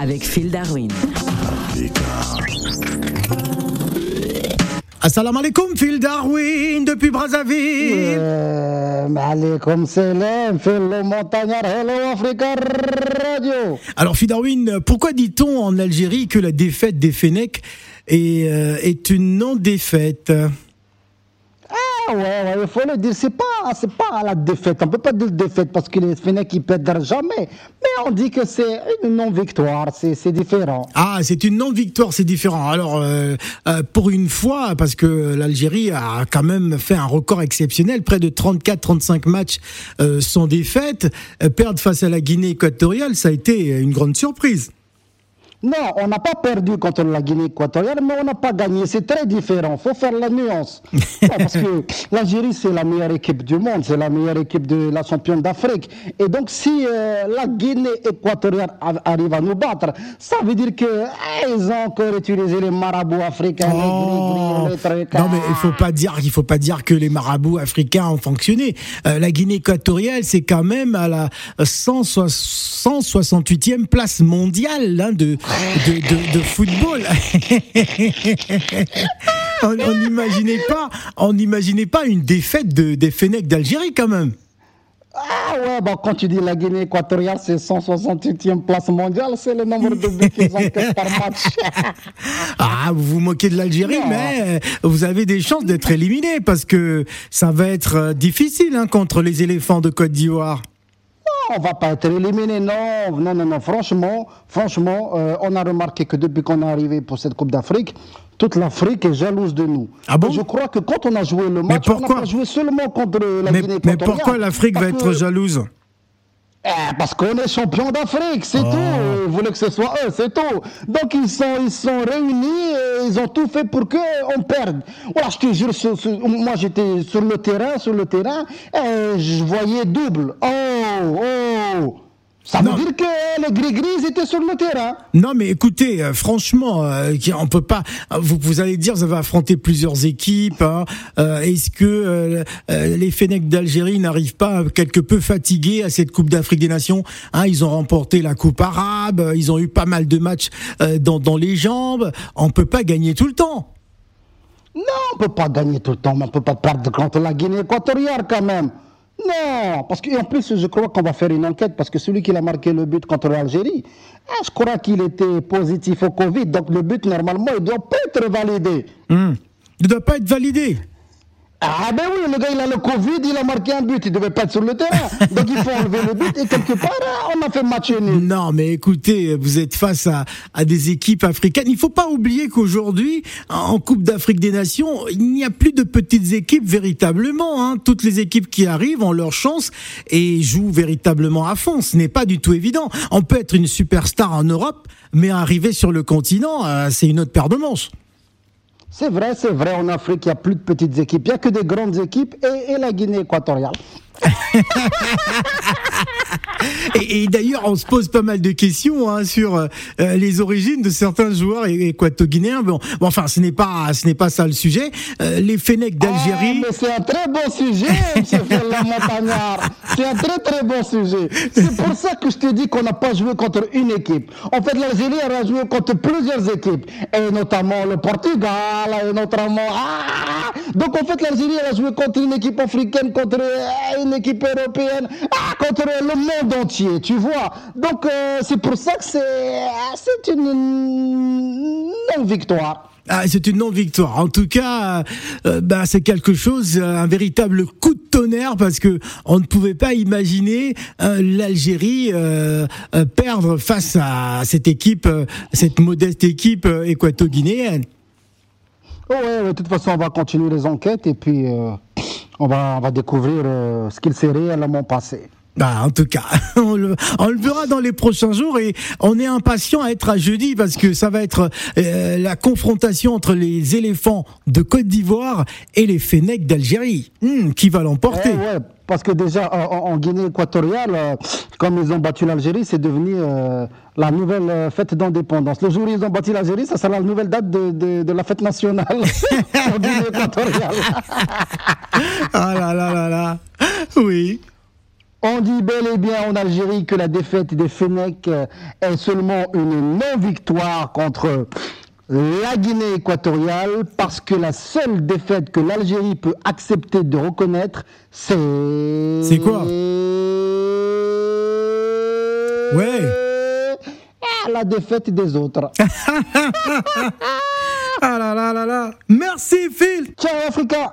avec Phil Darwin. Assalamu alaikum, Phil Darwin, depuis Brazzaville. Euh, alaikum salam, Phil le montagnard, hello Africa Radio. Alors, Phil Darwin, pourquoi dit-on en Algérie que la défaite des Fennecs est, euh, est une non-défaite? Ah ouais, il faut le dire, c'est pas, c'est pas la défaite, on peut pas dire défaite parce que les Fennecs ils perdent jamais, mais on dit que c'est une non-victoire, c'est, c'est différent. Ah, c'est une non-victoire, c'est différent. Alors, euh, euh, pour une fois, parce que l'Algérie a quand même fait un record exceptionnel, près de 34-35 matchs euh, sans défaite, euh, perdre face à la Guinée équatoriale, ça a été une grande surprise. Non, on n'a pas perdu contre la Guinée équatoriale, mais on n'a pas gagné. C'est très différent. Il faut faire la nuance. Ouais, parce que l'Algérie, c'est la meilleure équipe du monde. C'est la meilleure équipe de la championne d'Afrique. Et donc, si euh, la Guinée équatoriale arrive à nous battre, ça veut dire que eh, ils ont encore utilisé les marabouts africains, Oh. les gris-gris, les trucs. Non mais il faut pas dire il faut pas dire que les marabouts africains ont fonctionné. Euh, la Guinée équatoriale c'est quand même à la 160 168e place mondiale hein, de, de, de, de football. on n'imaginait pas on n'imaginait pas une défaite de, des Fennecs d'Algérie quand même. Ah ouais, bon, quand tu dis la Guinée équatoriale, c'est 168e place mondiale, c'est le nombre de buts qu'ils encaissent par match. Ah, vous vous moquez de l'Algérie, mais vous avez des chances d'être éliminé parce que ça va être euh, difficile hein, contre les éléphants de Côte d'Ivoire. On va pas être éliminé, non, non, non, non. Franchement, franchement, euh, on a remarqué que depuis qu'on est arrivé pour cette Coupe d'Afrique, toute l'Afrique est jalouse de nous. Ah bon Je crois que quand on a joué le match, on pas joué seulement contre la Mais, Guinée mais pourquoi l'Afrique va être que- jalouse Eh, Parce qu'on est champion d'Afrique, c'est Oh. tout. Ils voulaient que ce soit eux, c'est tout. Donc ils sont, ils sont réunis, ils ont tout fait pour qu'on perde. Voilà, je te jure, moi j'étais sur le terrain, sur le terrain, et je voyais double. Oh, oh. Ça Non. veut dire que les gris-gris, étaient sur le terrain. Non, mais écoutez, euh, franchement, euh, on peut pas. Vous, vous allez dire, vous avez affronté plusieurs équipes. hein. Euh, Est-ce que euh, euh, les Fennecs d'Algérie n'arrivent pas quelque peu fatigués à cette Coupe d'Afrique des Nations hein, Ils ont remporté la Coupe arabe. euh, Ils ont eu pas mal de matchs euh, dans, dans les jambes. On peut pas gagner tout le temps. Non, on peut pas gagner tout le temps, mais on peut pas perdre contre la Guinée équatoriale quand même. Non, parce qu'en plus, je crois qu'on va faire une enquête, parce que celui qui a marqué le but contre l'Algérie, ah, je crois qu'il était positif au Covid, donc le but, normalement, il doit pas être validé. Hmm. Il ne doit pas être validé. Ah ben oui, le gars, il a le Covid, il a marqué un but, il devait pas être sur le terrain. Donc il faut enlever le but, et quelque part, ah, on a fait match nul. Non, mais écoutez, vous êtes face à, à des équipes africaines. Il faut pas oublier qu'aujourd'hui, en Coupe d'Afrique des Nations, il n'y a plus de petites équipes véritablement. Hein. Toutes les équipes qui arrivent ont leur chance et jouent véritablement à fond. Ce n'est pas du tout évident. On peut être une superstar en Europe, mais arriver sur le continent, euh, c'est une autre paire de manches. C'est vrai, c'est vrai, en Afrique, il n'y a plus de petites équipes, il n'y a que des grandes équipes, et, et la Guinée équatoriale. Et, et d'ailleurs, on se pose pas mal de questions hein, sur euh, les origines de certains joueurs équato-guinéens. Bon, bon, enfin, ce n'est pas, ce n'est pas ça le sujet. Euh, les Fennecs Ah, d'Algérie. mais c'est un très bon sujet, M. Ferland Montagnard. C'est un très très bon sujet. C'est pour ça que je te dis qu'on n'a pas joué contre une équipe. En fait, l'Algérie a joué contre plusieurs équipes, et notamment le Portugal, et notamment. Ah Donc en fait, l'Algérie a joué contre une équipe africaine, contre euh, une équipe européenne, ah, contre le monde entier, tu vois. Donc euh, c'est pour ça que c'est c'est une non-victoire. Ah, c'est une non-victoire. En tout cas, euh, bah, c'est quelque chose, euh, un véritable coup de tonnerre parce que on ne pouvait pas imaginer euh, l'Algérie euh, euh, perdre face à cette équipe, euh, cette modeste équipe euh, équato-guinéenne. Oh ouais, de toute façon, on va continuer les enquêtes et puis euh, on, va, découvrir euh, ce qu'il s'est réellement passé. Bah, en tout cas, on le, on le verra dans les prochains jours et on est impatient à être à jeudi parce que ça va être euh, la confrontation entre les éléphants de Côte d'Ivoire et les Fennecs d'Algérie. Hmm, qui va l'emporter Eh ouais, parce que déjà en, en Guinée équatoriale, euh, comme ils ont battu l'Algérie, c'est devenu euh, la nouvelle fête d'indépendance. Le jour où ils ont battu l'Algérie, ça sera la nouvelle date de, de, de la fête nationale en Guinée équatoriale. Ah là là là là. Oui. On dit bel et bien en Algérie que la défaite des Fennecs est seulement une non-victoire contre la Guinée équatoriale parce que la seule défaite que l'Algérie peut accepter de reconnaître, c'est... C'est quoi? Ouais. Ah, la défaite des autres. ah là là là là. Merci Phil. Ciao Africa.